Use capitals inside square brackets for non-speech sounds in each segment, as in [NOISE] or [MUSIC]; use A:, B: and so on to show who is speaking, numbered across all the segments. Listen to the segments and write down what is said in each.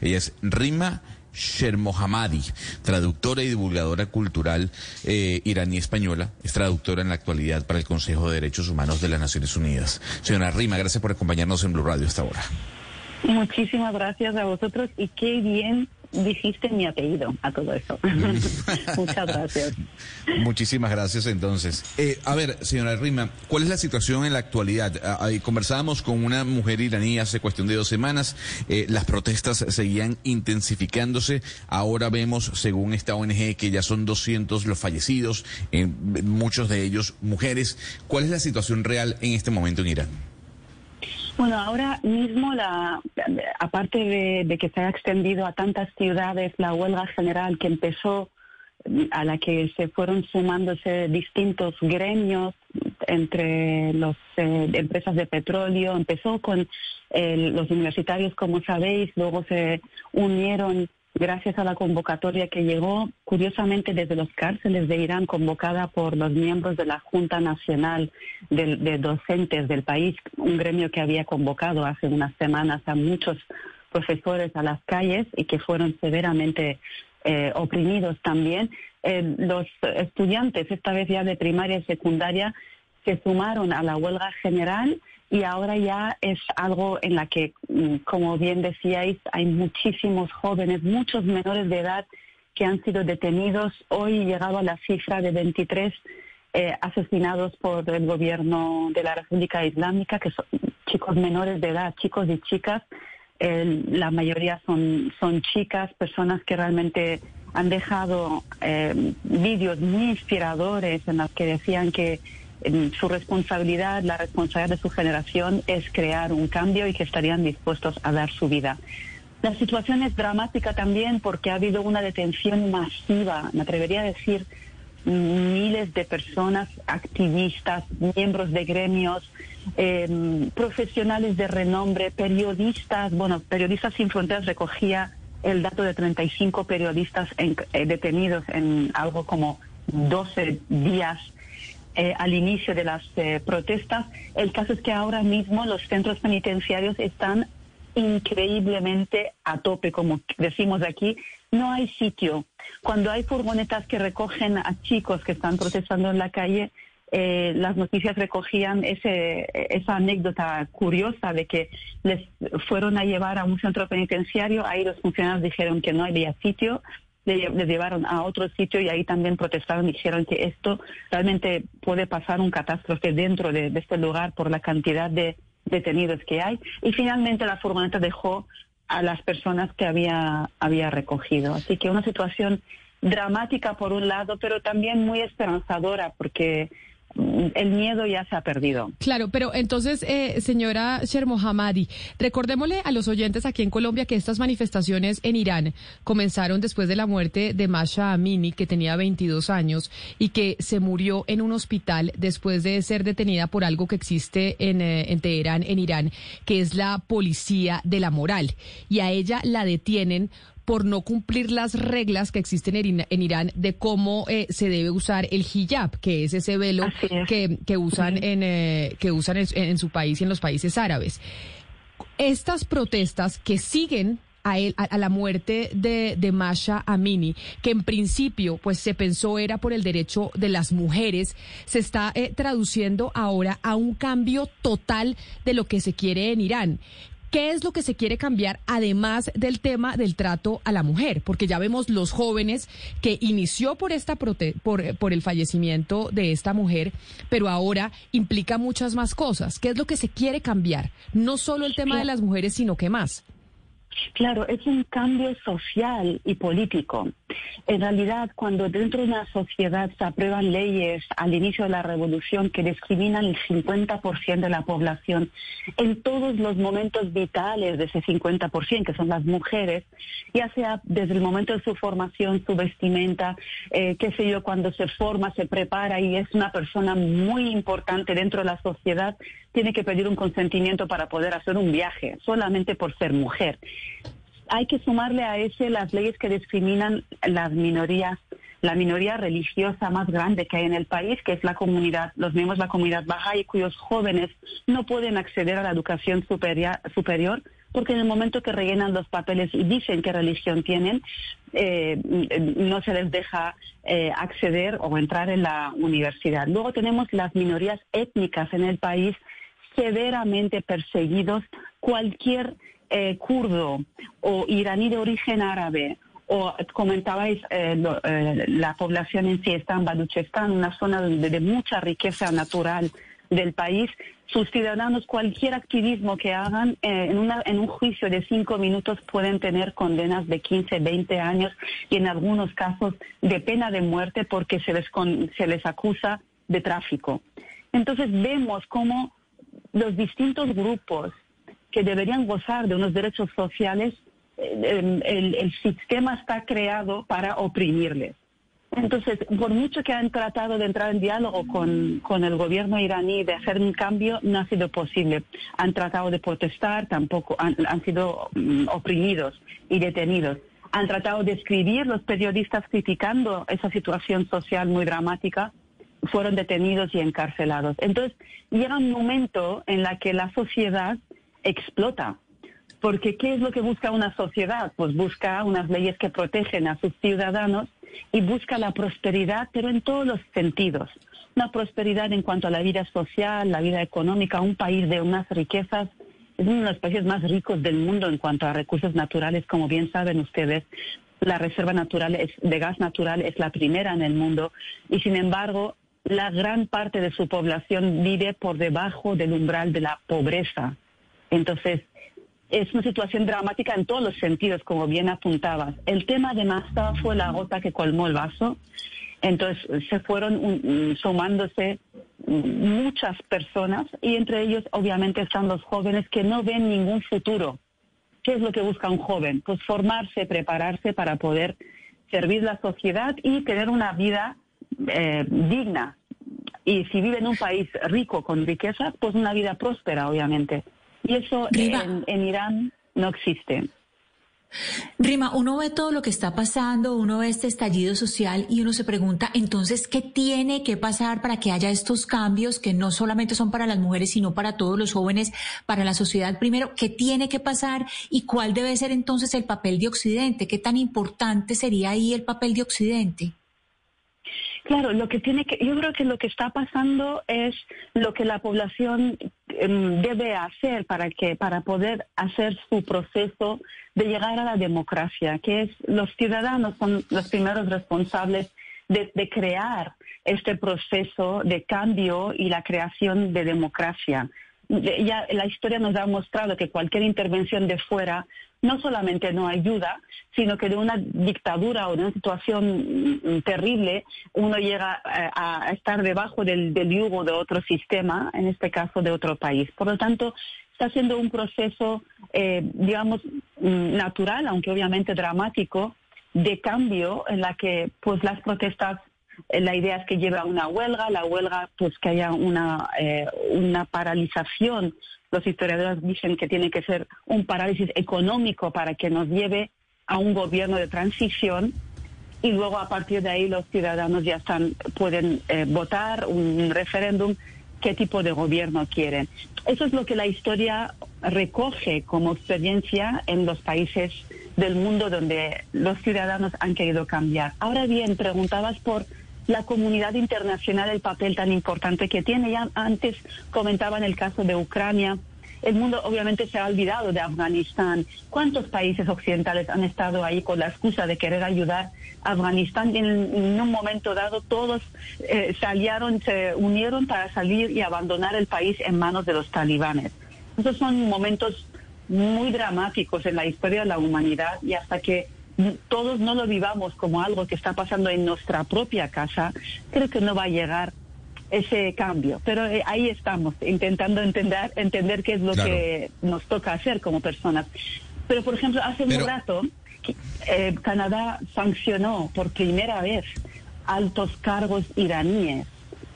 A: Ella es Rima Shermohammadi, traductora y divulgadora cultural eh, iraní española, es traductora en la actualidad para el Consejo de Derechos Humanos de las Naciones Unidas. Señora Rima, gracias por acompañarnos en Blue Radio esta hora.
B: Muchísimas gracias a vosotros y qué bien dijiste mi apellido a todo eso. [LAUGHS] Muchas gracias.
A: Muchísimas gracias entonces. Eh, a ver, señora Rima, ¿cuál es la situación en la actualidad? Ah, conversábamos con una mujer iraní hace cuestión de dos semanas, eh, las protestas seguían intensificándose, ahora vemos, según esta ONG, que ya son 200 los fallecidos, eh, muchos de ellos mujeres. ¿Cuál es la situación real en este momento en Irán?
B: Bueno, ahora mismo, la, aparte de, que se ha extendido a tantas ciudades la huelga general que empezó, a la que se fueron sumándose distintos gremios entre las eh, empresas de petróleo, empezó con eh, los universitarios, como sabéis, luego se unieron gracias a la convocatoria que llegó, curiosamente, desde los cárceles de Irán, convocada por los miembros de la Junta Nacional de, Docentes del país, un gremio que había convocado hace unas semanas a muchos profesores a las calles y que fueron severamente eh, oprimidos también. Eh, los estudiantes, esta vez ya de primaria y secundaria, se sumaron a la huelga general y ahora ya es algo en la que, mm, como bien decíais, hay muchísimos jóvenes, muchos menores de edad que han sido detenidos. Hoy llegado a la cifra de 23 eh, asesinados por el gobierno de la República Islámica, que son chicos menores de edad, chicos y chicas. la mayoría son, son chicas, personas que realmente han dejado eh, vídeos muy inspiradores en los que decían que su responsabilidad, la responsabilidad de su generación es crear un cambio y que estarían dispuestos a dar su vida. La situación es dramática también porque ha habido una detención masiva, me atrevería a decir, miles de personas, activistas, miembros de gremios, em, profesionales de renombre, periodistas, bueno, Periodistas Sin Fronteras recogía el dato de 35 periodistas eh, detenidos en algo como 12 días eh, al inicio de las eh, protestas. El caso es que ahora mismo los centros penitenciarios están increíblemente a tope, como decimos aquí. No hay sitio. Cuando hay furgonetas que recogen a chicos que están protestando en la calle, eh, las noticias recogían ese, esa anécdota curiosa de que les fueron a llevar a un centro penitenciario, ahí los funcionarios dijeron que no había sitio, le, llevaron a otro sitio y ahí también protestaron y dijeron que esto realmente puede pasar un catástrofe dentro de, este lugar por la cantidad de detenidos que hay. Y finalmente la furgoneta dejó a las personas que había, había recogido. Así que una situación dramática por un lado, pero también muy esperanzadora porque el miedo ya se ha perdido.
C: Claro, pero entonces, eh, señora Shermohamadi, recordémosle a los oyentes aquí en Colombia que estas manifestaciones en Irán comenzaron después de la muerte de Masha Amini, que tenía 22 años y que se murió en un hospital después de ser detenida por algo que existe en, eh, en Teherán, en Irán, que es la policía de la moral. Y a ella la detienen por no cumplir las reglas que existen en, Irán de cómo eh, se debe usar el hijab, que es ese velo Que, usan, en, eh, que usan en, su país y en los países árabes. Estas protestas que siguen a, él, a, la muerte de, de, Masha Amini, que en principio pues se pensó era por el derecho de las mujeres, se está eh, traduciendo ahora a un cambio total de lo que se quiere en Irán. ¿Qué es lo que se quiere cambiar además del tema del trato a la mujer? Porque ya vemos los jóvenes que inició por esta por, por el fallecimiento de esta mujer, pero ahora implica muchas más cosas. ¿Qué es lo que se quiere cambiar? No solo el tema de las mujeres, sino qué más.
B: Claro, es un cambio social y político. En realidad, cuando dentro de una sociedad se aprueban leyes al inicio de la revolución que discriminan el 50% de la población en todos los momentos vitales de ese 50%, que son las mujeres, ya sea desde el momento de su formación, su vestimenta, eh, qué sé yo, cuando se forma, se prepara y es una persona muy importante dentro de la sociedad, tiene que pedir un consentimiento para poder hacer un viaje, solamente por ser mujer. Hay que sumarle a ese las leyes que discriminan las minorías, la minoría religiosa más grande que hay en el país, que es la comunidad, los miembros de la comunidad baja y cuyos jóvenes no pueden acceder a la educación superior, superior porque en el momento que rellenan los papeles y dicen qué religión tienen, eh, no se les deja eh, acceder o entrar en la universidad. Luego tenemos las minorías étnicas en el país severamente perseguidos. Cualquier eh, kurdo o iraní de origen árabe o comentabais la población en sí está en Baluchistán, una zona de mucha riqueza natural del país, sus ciudadanos cualquier activismo que hagan eh, en, una, en un juicio de cinco minutos pueden tener condenas de 15, 20 años y en algunos casos de pena de muerte porque se les, se les acusa de tráfico. Entonces vemos cómo los distintos grupos que deberían gozar de unos derechos sociales, eh, el, el sistema está creado para oprimirles. Entonces, por mucho que han tratado de entrar en diálogo con, el gobierno iraní, de hacer un cambio, no ha sido posible. Han tratado de protestar, tampoco han, sido mm, oprimidos y detenidos. Han tratado de escribir los periodistas criticando esa situación social muy dramática, fueron detenidos y encarcelados. Entonces, llega un momento en la que la sociedad explota. Porque ¿qué es lo que busca una sociedad? Pues busca unas leyes que protegen a sus ciudadanos y busca la prosperidad, pero en todos los sentidos. Una prosperidad en cuanto a la vida social, la vida económica, un país de unas riquezas, es uno de los países más ricos del mundo en cuanto a recursos naturales, como bien saben ustedes. La reserva natural de gas natural es la primera en el mundo y, sin embargo, la gran parte de su población vive por debajo del umbral de la pobreza. Entonces, es una situación dramática en todos los sentidos, como bien apuntabas. El tema de Masta fue la gota que colmó el vaso. Entonces se fueron sumándose muchas personas y entre ellos obviamente están los jóvenes que no ven ningún futuro. ¿Qué es lo que busca un joven? Pues formarse, prepararse para poder servir la sociedad y tener una vida eh, digna. Y si vive en un país rico, con riqueza, pues una vida próspera, obviamente. Y eso en, Irán no existe.
D: Rima, uno ve todo lo que está pasando, uno ve este estallido social y uno se pregunta, entonces, ¿qué tiene que pasar para que haya estos cambios que no solamente son para las mujeres, sino para todos los jóvenes, para la sociedad primero? ¿Qué tiene que pasar y cuál debe ser entonces el papel de Occidente? ¿Qué tan importante sería ahí el papel de Occidente?
B: Claro, lo que tiene que, yo creo que lo que está pasando es lo que la población em, debe hacer para que, para poder hacer su proceso de llegar a la democracia, que es los ciudadanos son los primeros responsables de, de crear este proceso de cambio y la creación de democracia ya la historia nos ha mostrado que cualquier intervención de fuera no solamente no ayuda, sino que de una dictadura o de una situación terrible uno llega eh, a, estar debajo del, yugo de otro sistema, en este caso de otro país. Por lo tanto, está siendo un proceso, eh, digamos, mm, natural, aunque obviamente dramático, de cambio en la que pues las protestas la idea es que lleve a una huelga, la huelga pues que haya una, eh, una paralización. Los historiadores dicen que tiene que ser un parálisis económico para que nos lleve a un gobierno de transición y luego a partir de ahí los ciudadanos ya están pueden eh, votar un referéndum qué tipo de gobierno quieren. Eso es lo que la historia recoge como experiencia en los países del mundo donde los ciudadanos han querido cambiar. Ahora bien, preguntabas por la comunidad internacional el papel tan importante que tiene. Ya antes comentaba en el caso de Ucrania, el mundo obviamente se ha olvidado de Afganistán. ¿Cuántos países occidentales han estado ahí con la excusa de querer ayudar a Afganistán? Y en, un momento dado todos eh, salieron, se unieron para salir y abandonar el país en manos de los talibanes. Esos son momentos muy dramáticos en la historia de la humanidad y hasta que todos no lo vivamos como algo que está pasando en nuestra propia casa, creo que no va a llegar ese cambio. Pero eh, ahí estamos, intentando entender, entender qué es lo que nos toca hacer como personas. Pero, por ejemplo, hace un rato, eh, Canadá sancionó por primera vez altos cargos iraníes,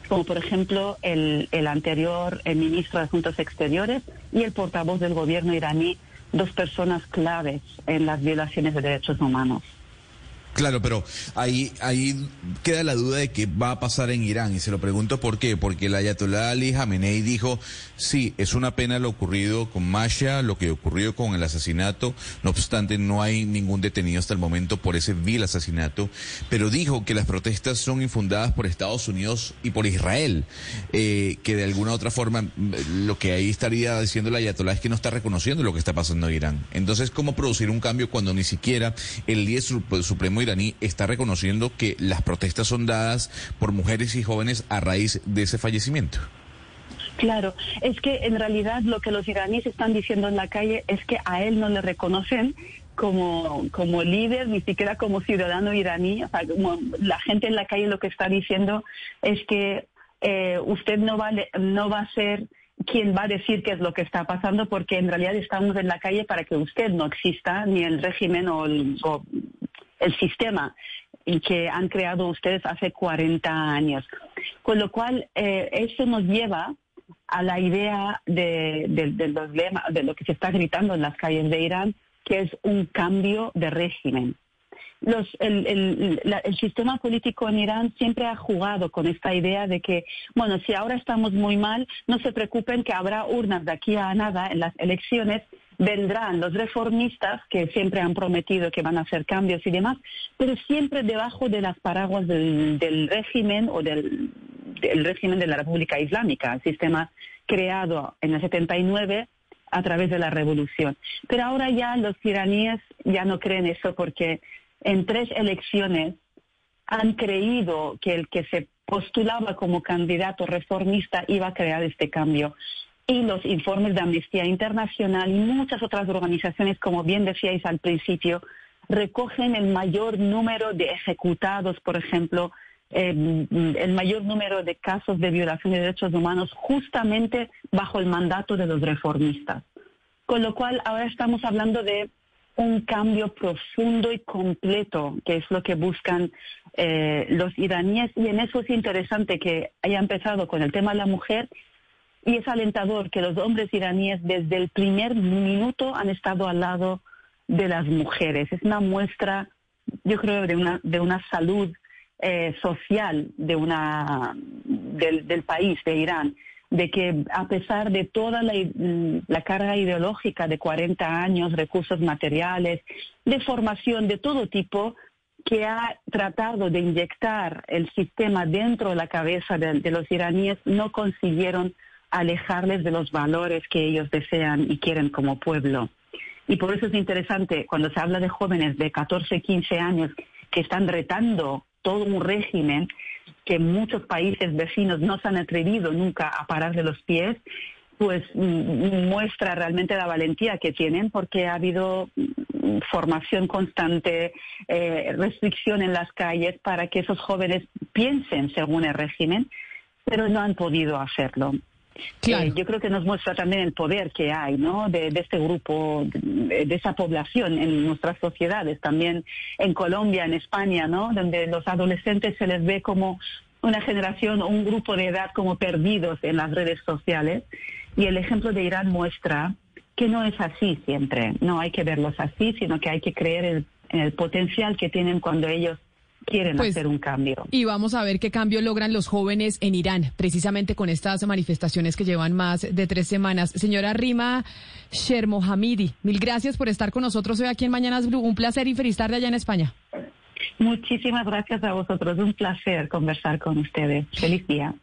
B: como por ejemplo el, el anterior el ministro de Asuntos Exteriores y el portavoz del gobierno iraní dos personas claves en las violaciones de derechos humanos.
A: Claro, pero ahí, ahí queda la duda de qué va a pasar en Irán. Y se lo pregunto por qué. Porque el Ayatollah Ali Khamenei dijo, sí, es una pena lo ocurrido con Masha, lo que ocurrió con el asesinato. No obstante, no hay ningún detenido hasta el momento por ese vil asesinato. Pero dijo que las protestas son infundadas por Estados Unidos y por Israel. Eh, que de alguna otra forma, lo que ahí estaría diciendo el Ayatollah es que no está reconociendo lo que está pasando en Irán. Entonces, ¿cómo producir un cambio cuando ni siquiera el líder supremo iraní está reconociendo que las protestas son dadas por mujeres y jóvenes a raíz de ese fallecimiento.
B: Claro, es que en realidad lo que los iraníes están diciendo en la calle es que a él no le reconocen como, como líder, ni siquiera como ciudadano iraní. O la gente en la calle lo que está diciendo es que eh, usted no va, no va a ser quien va a decir qué es lo que está pasando, porque en realidad estamos en la calle para que usted no exista, ni el régimen o el, el sistema que han creado ustedes hace 40 años. Con lo cual, eh, eso nos lleva a la idea de, de lo que se está gritando en las calles de Irán, que es un cambio de régimen. Los, el, el, sistema político en Irán siempre ha jugado con esta idea de que, bueno, si ahora estamos muy mal, no se preocupen que habrá urnas de aquí a nada en las elecciones vendrán los reformistas que siempre han prometido que van a hacer cambios y demás, pero siempre debajo de las paraguas del, régimen o del, régimen de la República Islámica, el sistema creado en el 79 a través de la revolución. Pero ahora ya los iraníes ya no creen eso porque en tres elecciones han creído que el que se postulaba como candidato reformista iba a crear este cambio y los informes de Amnistía Internacional y muchas otras organizaciones, como bien decíais al principio, recogen el mayor número de ejecutados, por ejemplo, eh, el mayor número de casos de violación de derechos humanos justamente bajo el mandato de los reformistas. Con lo cual, ahora estamos hablando de un cambio profundo y completo, que es lo que buscan eh, los iraníes. Y en eso es interesante que haya empezado con el tema de la mujer y es alentador que los hombres iraníes desde el primer minuto han estado al lado de las mujeres. Es una muestra, yo creo, de una, de una salud eh, social de una, del, país, de Irán, de que a pesar de toda la, la, carga ideológica de 40 años, recursos materiales, de formación de todo tipo, que ha tratado de inyectar el sistema dentro de la cabeza de los iraníes, no consiguieron alejarles de los valores que ellos desean y quieren como pueblo. Y por eso es interesante cuando se habla de jóvenes de 14, 15 años que están retando todo un régimen que muchos países vecinos no se han atrevido nunca a parar de los pies, pues mm, muestra realmente la valentía que tienen porque ha habido mm, formación constante, eh, restricción en las calles para que esos jóvenes piensen según el régimen, pero no han podido hacerlo. Eh, yo creo que nos muestra también el poder que hay, ¿no? De, este grupo, de, esa población en nuestras sociedades, también en Colombia, en España, ¿no? Donde los adolescentes se les ve como una generación o un grupo de edad como perdidos en las redes sociales. Y el ejemplo de Irán muestra que no es así siempre. No hay que verlos así, sino que hay que creer en el potencial que tienen cuando ellos quieren pues, hacer un cambio.
C: Y vamos a ver qué cambio logran los jóvenes en Irán, precisamente con estas manifestaciones que llevan más de tres semanas. Señora Rima Shermohamidi, mil gracias por estar con nosotros hoy aquí en Mañanas Blue. Un placer y feliz tarde allá en España.
B: Muchísimas gracias a vosotros. Un placer conversar con ustedes. Feliz día.